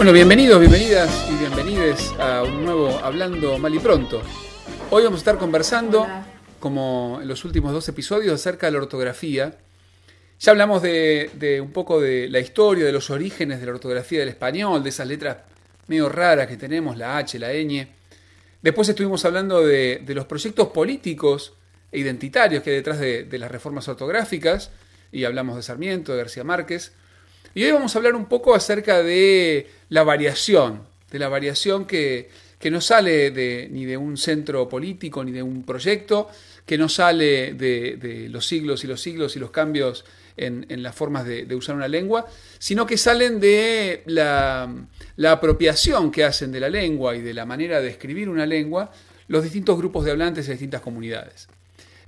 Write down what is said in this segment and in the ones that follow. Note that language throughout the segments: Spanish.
Bueno, bienvenidos, bienvenidas y bienvenides a un nuevo Hablando Mal y Pronto. Hoy vamos a estar conversando, Hola. como en los últimos dos episodios, acerca de la ortografía. Ya hablamos de, de un poco de la historia, de los orígenes de la ortografía del español, de esas letras medio raras que tenemos, la H, la ñ. Después estuvimos hablando de, de los proyectos políticos e identitarios que hay detrás de, de las reformas ortográficas, y hablamos de Sarmiento, de García Márquez. Y hoy vamos a hablar un poco acerca de la variación, de la variación que, que no sale de, ni de un centro político ni de un proyecto, que no sale de, los siglos y los siglos y los cambios en, las formas de, usar una lengua, sino que salen de la, apropiación que hacen de la lengua y de la manera de escribir una lengua los distintos grupos de hablantes y distintas comunidades.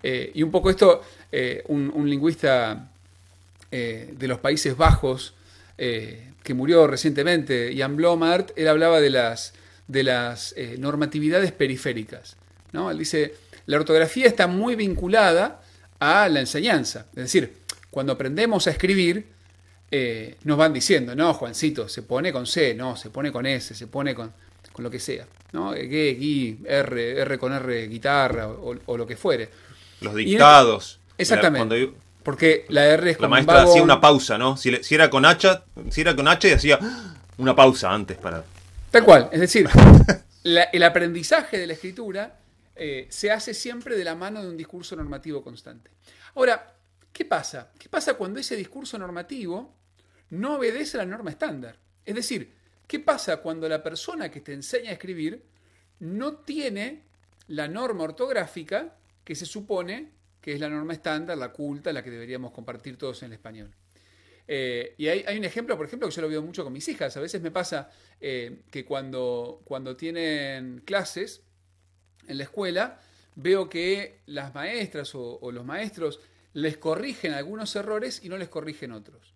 Eh, y un poco esto, eh, un lingüista eh, de los Países Bajos, eh, que murió recientemente, Jan Blomart, él hablaba de las, de las eh, normatividades periféricas. ¿no? Él dice, la ortografía está muy vinculada a la enseñanza. Es decir, cuando aprendemos a escribir, eh, nos van diciendo, no, Juancito, se pone con C, no, se pone con S, se pone con, con lo que sea. ¿no? G, gui, R, R con R, guitarra o, o lo que fuere. Los dictados. Exactamente. Cuando Porque la R es la como un maestra vago- hacía una pausa, ¿no? Si, le- si era con H, si era con H, hacía una pausa antes para. Tal cual, es decir, la- el aprendizaje de la escritura eh, se hace siempre de la mano de un discurso normativo constante. Ahora, ¿qué pasa? ¿Qué pasa cuando ese discurso normativo no obedece a la norma estándar? Es decir, ¿qué pasa cuando la persona que te enseña a escribir no tiene la norma ortográfica que se supone que es la norma estándar, la culta, la que deberíamos compartir todos en el español? Eh, y hay, hay un ejemplo, por ejemplo, que yo lo veo mucho con mis hijas. A veces me pasa eh, que cuando, cuando tienen clases en la escuela, veo que las maestras o, los maestros les corrigen algunos errores y no les corrigen otros.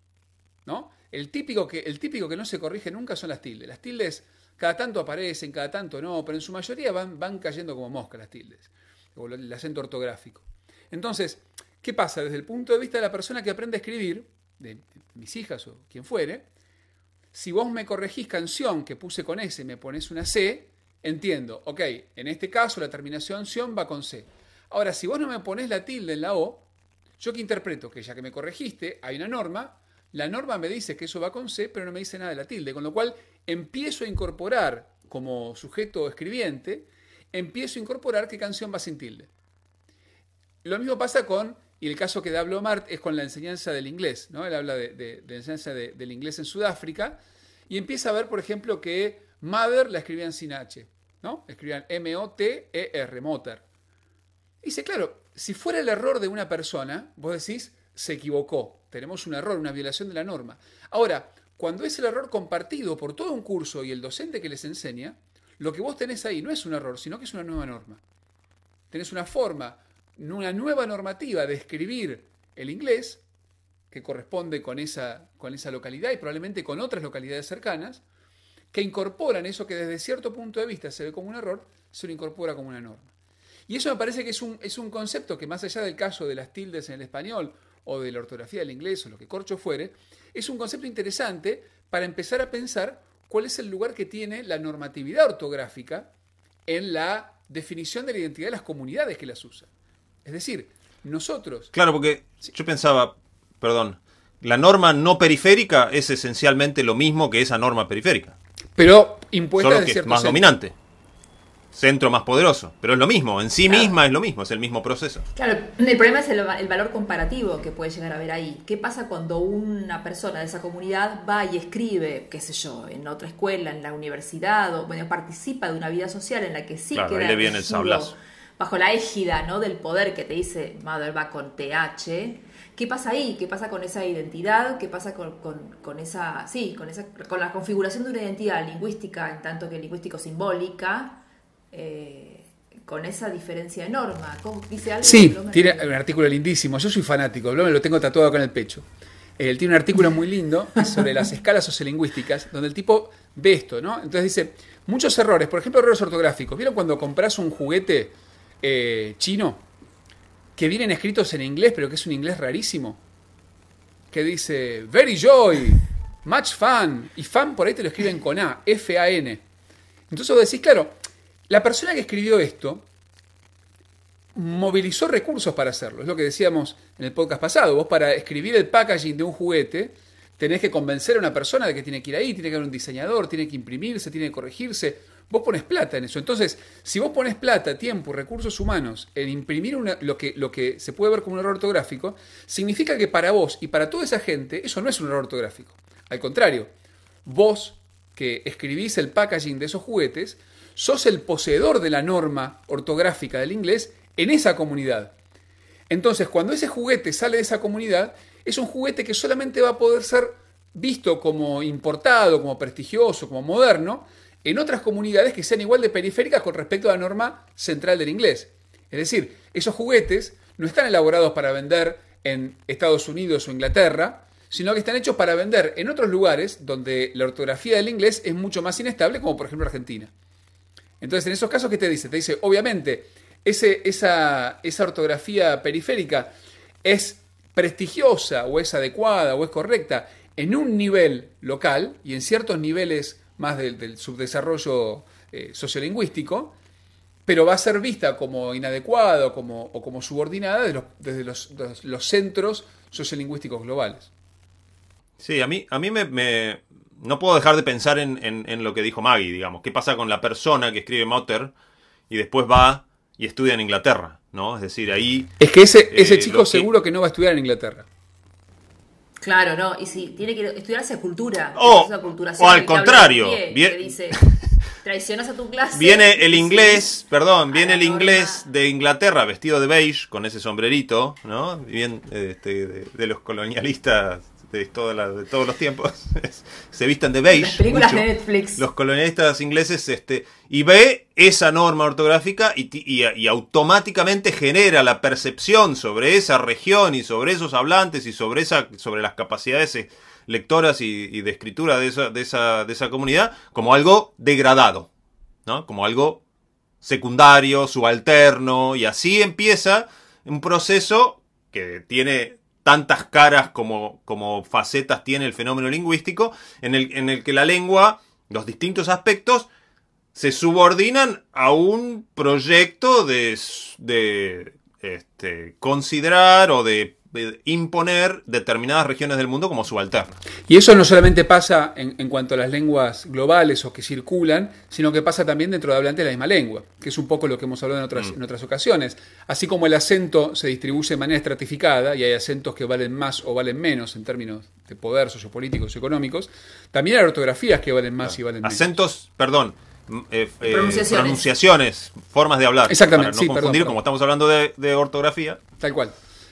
¿no? El, típico que, el típico que no se corrige nunca son las tildes. Las tildes cada tanto aparecen, cada tanto no, pero en su mayoría van, van cayendo como moscas las tildes, o el acento ortográfico. Entonces, ¿qué pasa? Desde el punto de vista de la persona que aprende a escribir, de mis hijas o quien fuere, si vos me corregís canción que puse con S y me pones una C, entiendo, ok, en este caso la terminación ción va con C. Ahora, si vos no me pones la tilde en la O, yo que interpreto que ya que me corregiste, hay una norma, la norma me dice que eso va con C, pero no me dice nada de la tilde, con lo cual empiezo a incorporar como sujeto escribiente, empiezo a incorporar qué canción va sin tilde. Lo mismo pasa con, y el caso que da Blomart es con la enseñanza del inglés, ¿no? Él habla de, enseñanza de- del inglés en Sudáfrica y empieza a ver, por ejemplo, que mother la escribían sin H, ¿no? Escribían M-O-T-E-R, motor. Dice, claro, si fuera el error de una persona, vos decís, se equivocó, tenemos un error, una violación de la norma. Ahora, cuando es el error compartido por todo un curso y el docente que les enseña, lo que vos tenés ahí no es un error, sino que es una nueva norma. Tenés una forma, una nueva normativa de escribir el inglés, que corresponde con esa, con esa localidad y probablemente con otras localidades cercanas, que incorporan eso que desde cierto punto de vista se ve como un error, se lo incorpora como una norma. Y eso me parece que es un, es un concepto que más allá del caso de las tildes en el español o de la ortografía del inglés o lo que corcho fuere, es un concepto interesante para empezar a pensar cuál es el lugar que tiene la normatividad ortográfica en la definición de la identidad de las comunidades que las usan. Es decir, nosotros... Claro, porque yo pensaba, perdón, la norma no periférica es esencialmente lo mismo que esa norma periférica. Pero impuesta Solo de que es más centro. dominante. Centro más poderoso. Pero es lo mismo, en sí misma es lo mismo, es el mismo proceso. Claro, el problema es el, va- el valor comparativo que puede llegar a haber ahí. ¿Qué pasa cuando una persona de esa comunidad va y escribe, qué sé yo, en otra escuela, en la universidad, o bueno, participa de una vida social en la que sí Claro, queda ahí le viene el sablazo. Bajo la égida ¿no? del poder que te dice Mother va con TH. ¿Qué pasa ahí? ¿Qué pasa con esa identidad? ¿Qué pasa con, con- con esa, sí, con esa, con la configuración de una identidad lingüística, en tanto que lingüístico simbólica, eh, con esa diferencia de norma? ¿Cómo- ¿Dice algo? Sí, tiene un artículo lindísimo. Yo soy fanático, Blomer lo tengo tatuado acá en el pecho. Él tiene un artículo muy lindo sobre las escalas sociolingüísticas, donde el tipo ve esto, ¿no? Entonces dice, muchos errores, por ejemplo, errores ortográficos. ¿Vieron cuando compras un juguete eh, chino que vienen escritos en inglés, pero que es un inglés rarísimo? Que dice, very joy, much fun, y fan por ahí te lo escriben con A, F-A-N. Entonces vos decís, claro, la persona que escribió esto movilizó recursos para hacerlo. Es lo que decíamos en el podcast pasado. Vos para escribir el packaging de un juguete tenés que convencer a una persona de que tiene que ir ahí, tiene que haber un diseñador, tiene que imprimirse, tiene que corregirse. Vos pones plata en eso. Entonces, si vos pones plata, tiempo, recursos humanos en imprimir lo, que, lo que se puede ver como un error ortográfico, significa que para vos y para toda esa gente eso no es un error ortográfico. Al contrario, vos que escribís el packaging de esos juguetes, sos el poseedor de la norma ortográfica del inglés en esa comunidad. Entonces, cuando ese juguete sale de esa comunidad, es un juguete que solamente va a poder ser visto como importado, como prestigioso, como moderno, en otras comunidades que sean igual de periféricas con respecto a la norma central del inglés. Es decir, esos juguetes no están elaborados para vender en Estados Unidos o Inglaterra, sino que están hechos para vender en otros lugares donde la ortografía del inglés es mucho más inestable, como por ejemplo Argentina. Entonces, en esos casos, ¿qué te dice? Te dice, obviamente, esa, esa ortografía periférica es prestigiosa o es adecuada o es correcta en un nivel local y en ciertos niveles más del, del subdesarrollo eh, sociolingüístico, pero va a ser vista como inadecuada o como, o como subordinada de los- desde los, los- los centros sociolingüísticos globales. Sí, a mí, a mí me, me- no puedo dejar de pensar en, en- en lo que dijo Maggie, digamos. ¿Qué pasa con la persona que escribe Motter y después va y estudia en Inglaterra? ¿No? Es decir, ahí. Es que ese, ese Eh, chico que- seguro que no va a estudiar en Inglaterra. Claro, no, y si tiene que estudiarse cultura. O- esa cultura o al contrario, pie, bien- que dice, traicionas a tu clase. Viene el Sí. inglés, perdón, a viene el inglés de Inglaterra vestido de beige, con ese sombrerito, ¿no? Bien este, de, de los colonialistas de, toda la- de todos los tiempos. Se visten de beige. Las películas mucho. de Netflix. Los colonialistas ingleses, este, y ve esa norma ortográfica y- y automáticamente genera la percepción sobre esa región y sobre esos hablantes y sobre, esa, sobre las capacidades eh, lectoras y, y de escritura de esa, de, esa, de esa comunidad como algo degradado, ¿no? Como algo secundario, subalterno, y así empieza un proceso que tiene tantas caras como, como facetas tiene el fenómeno lingüístico, en el, en el que la lengua, los distintos aspectos, se subordinan a un proyecto de, de este, considerar o de imponer determinadas regiones del mundo como subalternas. Y eso no solamente pasa en, en cuanto a las lenguas globales o que circulan, sino que pasa también dentro de hablantes de la misma lengua, que es un poco lo que hemos hablado en otras, en otras ocasiones. Así como el acento se distribuye de manera estratificada y hay acentos que valen más o valen menos en términos de poder sociopolíticos y económicos, también hay ortografías que valen más y valen menos. Acentos, perdón, eh, eh, Pronunciaciones. pronunciaciones, formas de hablar. Exactamente, Para no sí, perdón, confundir, perdón. como estamos hablando de, de ortografía. Tal cual.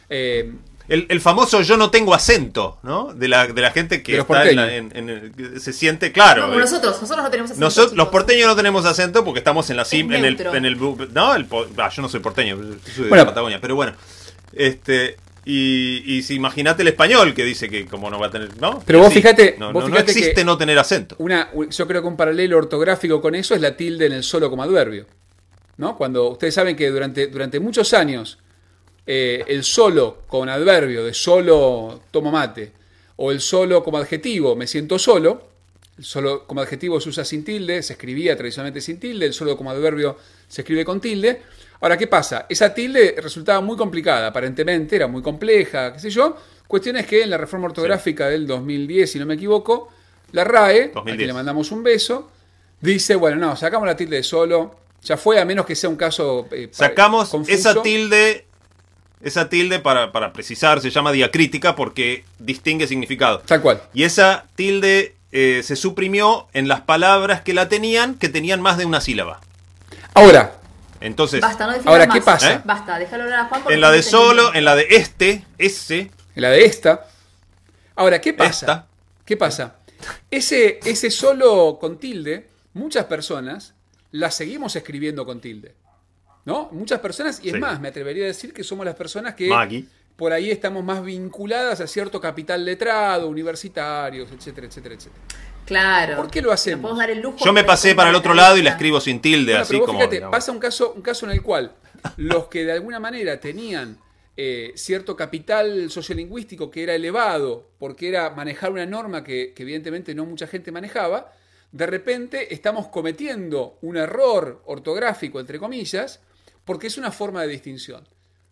Eh, El, el famoso yo no tengo acento, ¿no? De la, de la gente que De está en la- porteños. en- en el- que se siente claro. No, como eh, nosotros, nosotros no tenemos acento, Nosotros, los porteños no tenemos acento porque estamos en la cim, en el, en el no, el ah, yo no soy porteño, yo soy de Bueno. Patagonia, pero bueno, este y, y si imagínate el español que dice que como no va a tener, ¿no? Pero vos Sí, fíjate- no, vos no- no fíjate existe que- no tener acento. una, yo creo que un paralelo ortográfico con eso es la tilde en el solo como adverbio. ¿no? Cuando ustedes saben que durante, durante muchos años eh, el solo con adverbio de solo tomo mate o el solo como adjetivo me siento solo, el solo como adjetivo se usa sin tilde, se escribía tradicionalmente sin tilde, el solo como adverbio se escribe con tilde. Ahora, ¿qué pasa? Esa tilde resultaba muy complicada, aparentemente era muy compleja, qué sé yo. Cuestión es que en la reforma ortográfica del 2010, si no me equivoco, la RAE, a 2010. quien le mandamos un beso, dice, bueno, no, sacamos la tilde de solo, ya fue, a menos que sea un caso... eh, Sacamos confuso. esa tilde, esa tilde para, para precisar, se llama diacrítica porque distingue significado. Tal cual. Y esa tilde eh, se suprimió en las palabras que la tenían, que tenían más de una sílaba. Ahora, Entonces, Basta, no Ahora, ¿qué más. pasa? ¿Eh? Basta, déjalo hablar a Juan. en la de solo, en la de este, ese, En la de esta. Ahora, ¿qué pasa? Esta. ¿Qué pasa? Ese, ese solo con tilde, muchas personas la seguimos escribiendo con tilde. ¿No? Muchas personas, y es Sí. más, me atrevería a decir que somos las personas que Maggie. por ahí estamos más vinculadas a cierto capital letrado, universitarios, etcétera, etcétera, etcétera. Claro. ¿Por qué lo hacemos? Nos podemos dar el lujo Yo me pasé para el otro lado y la escribo sin tilde, Bueno, así pero vos como. fíjate, digamos. pasa un caso, un caso en el cual los que de alguna manera tenían eh, cierto capital sociolingüístico que era elevado, porque era manejar una norma que, que evidentemente no mucha gente manejaba, de repente estamos cometiendo un error ortográfico, entre comillas, porque es una forma de distinción.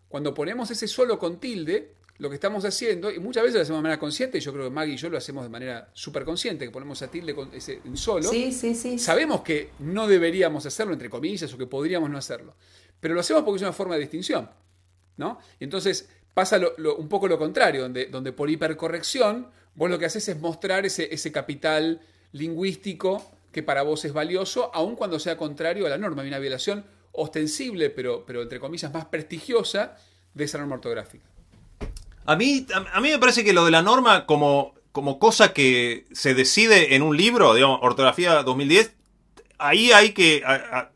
Cuando ponemos ese solo con tilde, lo que estamos haciendo, y muchas veces lo hacemos de manera consciente, y yo creo que Maggie y yo lo hacemos de manera súper consciente, que ponemos a tilde con ese en solo, Sí, sí, sí. Sabemos que no deberíamos hacerlo, entre comillas, o que podríamos no hacerlo. Pero lo hacemos porque es una forma de distinción. ¿no? Y entonces pasa lo- lo- un poco lo contrario, donde, donde por hipercorrección vos lo que haces es mostrar ese, ese capital lingüístico que para vos es valioso, aun cuando sea contrario a la norma. Hay una violación ostensible, pero, pero entre comillas más prestigiosa, de esa norma ortográfica. A mí, a, mí me parece que lo de la norma como, como cosa que se decide en un libro, digamos, Ortografía 2010, ahí hay que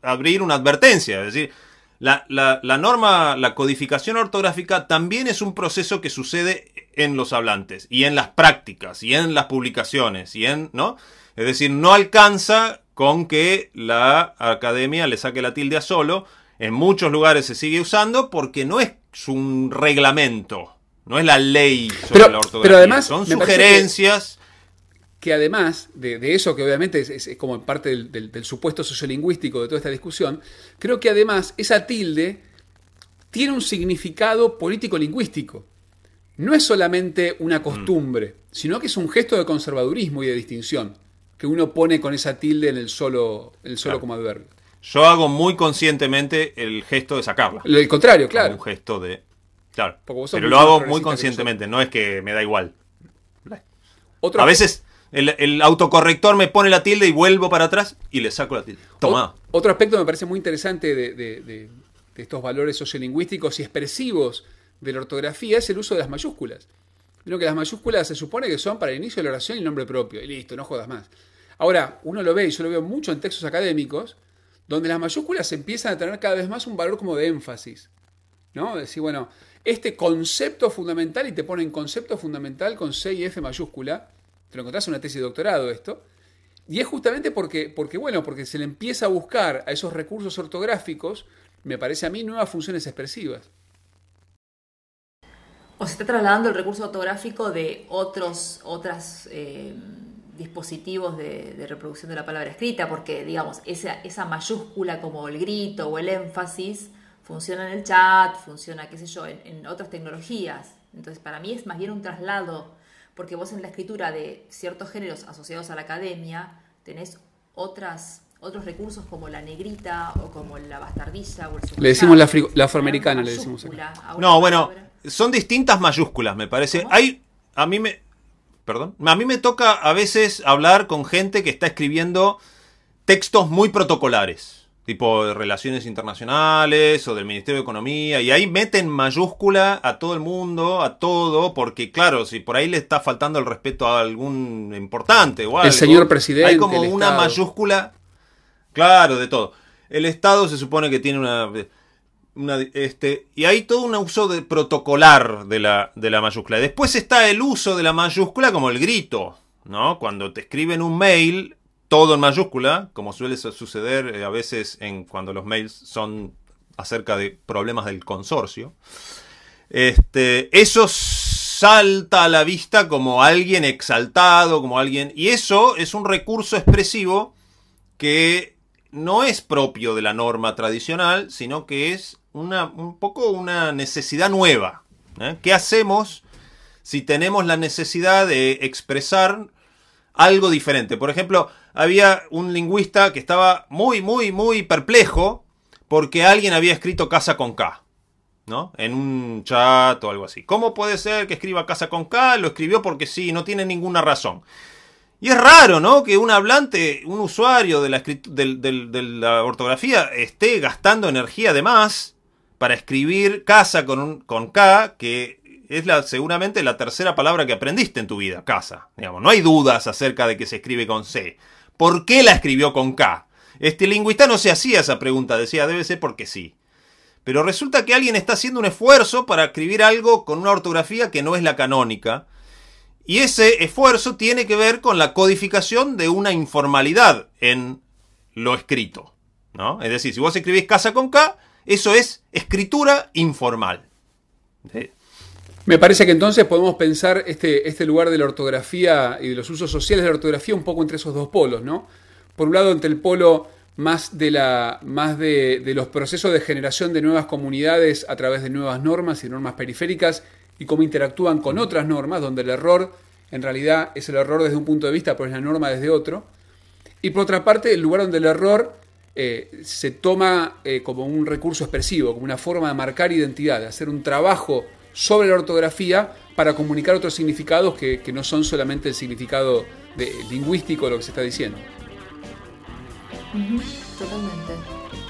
abrir una advertencia. Es decir, la, la- la norma, la codificación ortográfica también es un proceso que sucede en los hablantes y en las prácticas y en las publicaciones y en, ¿no? Es decir, no alcanza con que la academia le saque la tilde a solo. En muchos lugares se sigue usando porque no es un reglamento, no es la ley sobre Pero- la ortografía. pero además, son que- sugerencias. que además de, de eso, que obviamente es, como parte del, del- del supuesto sociolingüístico de toda esta discusión, creo que además esa tilde tiene un significado político-lingüístico. No es solamente una costumbre, sino que es un gesto de conservadurismo y de distinción que uno pone con esa tilde en el solo, el solo Claro. como adverbio. Yo hago muy conscientemente el gesto de sacarla. El contrario, Como claro. un gesto de. Claro. Pero lo hago muy conscientemente, no es que me da igual. Otro A veces el, el autocorrector me pone la tilde y vuelvo para atrás y le saco la tilde. Toma. Otro aspecto que me parece muy interesante de, de- de- de estos valores sociolingüísticos y expresivos de la ortografía es el uso de las mayúsculas. Creo que las mayúsculas se supone que son para el inicio de la oración y el nombre propio. Y listo, no jodas más. Ahora, uno lo ve, y yo lo veo mucho en textos académicos, donde las mayúsculas empiezan a tener cada vez más un valor como de énfasis. ¿No? Decir, bueno, este concepto fundamental, y te ponen concepto fundamental con C y F mayúscula, te lo encontrás en una tesis de doctorado esto, y es justamente porque, porque, bueno, porque se le empieza a buscar a esos recursos ortográficos, me parece a mí, nuevas funciones expresivas. O se está trasladando el recurso ortográfico de otros otras, eh, dispositivos de, de reproducción de la palabra escrita, porque, digamos, esa, esa mayúscula como el grito o el énfasis funciona en el chat, funciona, qué sé yo, en, en otras tecnologías. Entonces, para mí es más bien un traslado, porque vos en la escritura de ciertos géneros asociados a la academia tenés otras otros recursos como la negrita o como la bastardilla o el Le decimos la la afroamericana, le decimos acá. No, bueno, palabra. son distintas mayúsculas, me parece. ¿Cómo? Hay. A mí me. Perdón. A mí me toca a veces hablar con gente que está escribiendo textos muy protocolares. Tipo de relaciones internacionales o del Ministerio de Economía. Y ahí meten mayúscula a todo el mundo, a todo, porque claro, si por ahí le está faltando el respeto a algún importante o algo. señor presidente, Hay como el una Estado. mayúscula. Claro, de todo. El Estado se supone que tiene una. Este, y hay todo un uso de protocolar de la, de la mayúscula. Después está el uso de la mayúscula como el grito, ¿no? Cuando te escriben un mail, todo en mayúscula, como suele su- suceder eh, a veces cuando los mails son acerca de problemas del consorcio. Este, eso salta a la vista como alguien exaltado, como alguien. Y eso es un recurso expresivo que no es propio de la norma tradicional, sino que es una, un poco una necesidad nueva. ¿eh? ¿Qué hacemos si tenemos la necesidad de expresar algo diferente? Por ejemplo, había un lingüista que estaba muy, muy, muy perplejo porque alguien había escrito casa con K. ¿no? En un chat o algo así. ¿Cómo puede ser que escriba casa con K? Lo escribió porque sí, no tiene ninguna razón. Y es raro, ¿no? Que un hablante, un usuario de la, de la ortografía esté gastando energía de más para escribir casa con, un, con K, que es la, seguramente la tercera palabra que aprendiste en tu vida, casa. Digamos, no hay dudas acerca de que se escribe con C. ¿Por qué la escribió con K? Este lingüista no se hacía esa pregunta, decía, debe ser porque sí. Pero resulta que alguien está haciendo un esfuerzo para escribir algo con una ortografía que no es la canónica. Y ese esfuerzo tiene que ver con la codificación de una informalidad en lo escrito. ¿no? Es decir, si vos escribís casa con K, eso es escritura informal. Me parece que entonces podemos pensar este, este lugar de la ortografía y de los usos sociales de la ortografía un poco entre esos dos polos, ¿no? Por un lado, entre el polo más de, la, más de, los procesos de generación de nuevas comunidades a través de nuevas normas y normas periféricas y cómo interactúan con otras normas, donde el error en realidad es el error desde un punto de vista, pero es la norma desde otro. Y por otra parte, el lugar donde el error eh, se toma eh, como un recurso expresivo, como una forma de marcar identidad, de hacer un trabajo sobre la ortografía para comunicar otros significados que, no son solamente el significado lingüístico de lo que se está diciendo totalmente.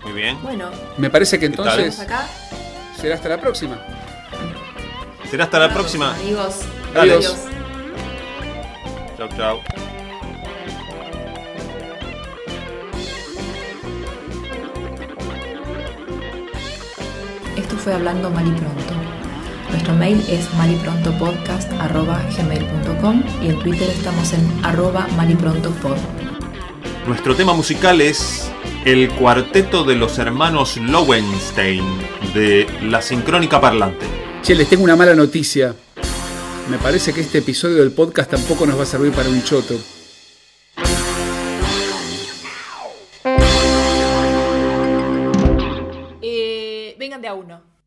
Muy bien. Bueno. Me parece que entonces acá? será hasta la próxima. Será hasta la próxima. Amigos. Adiós. Chao, chao. Esto fue Hablando Mal y Pronto. Nuestro mail es maliprontopodcast.gmail.com y en Twitter estamos en arroba maliprontopod. Nuestro tema musical es el cuarteto de los hermanos Lowenstein de La Sincrónica Parlante. Che, les tengo una mala noticia. Me parece que este episodio del podcast tampoco nos va a servir para un choto. Uno.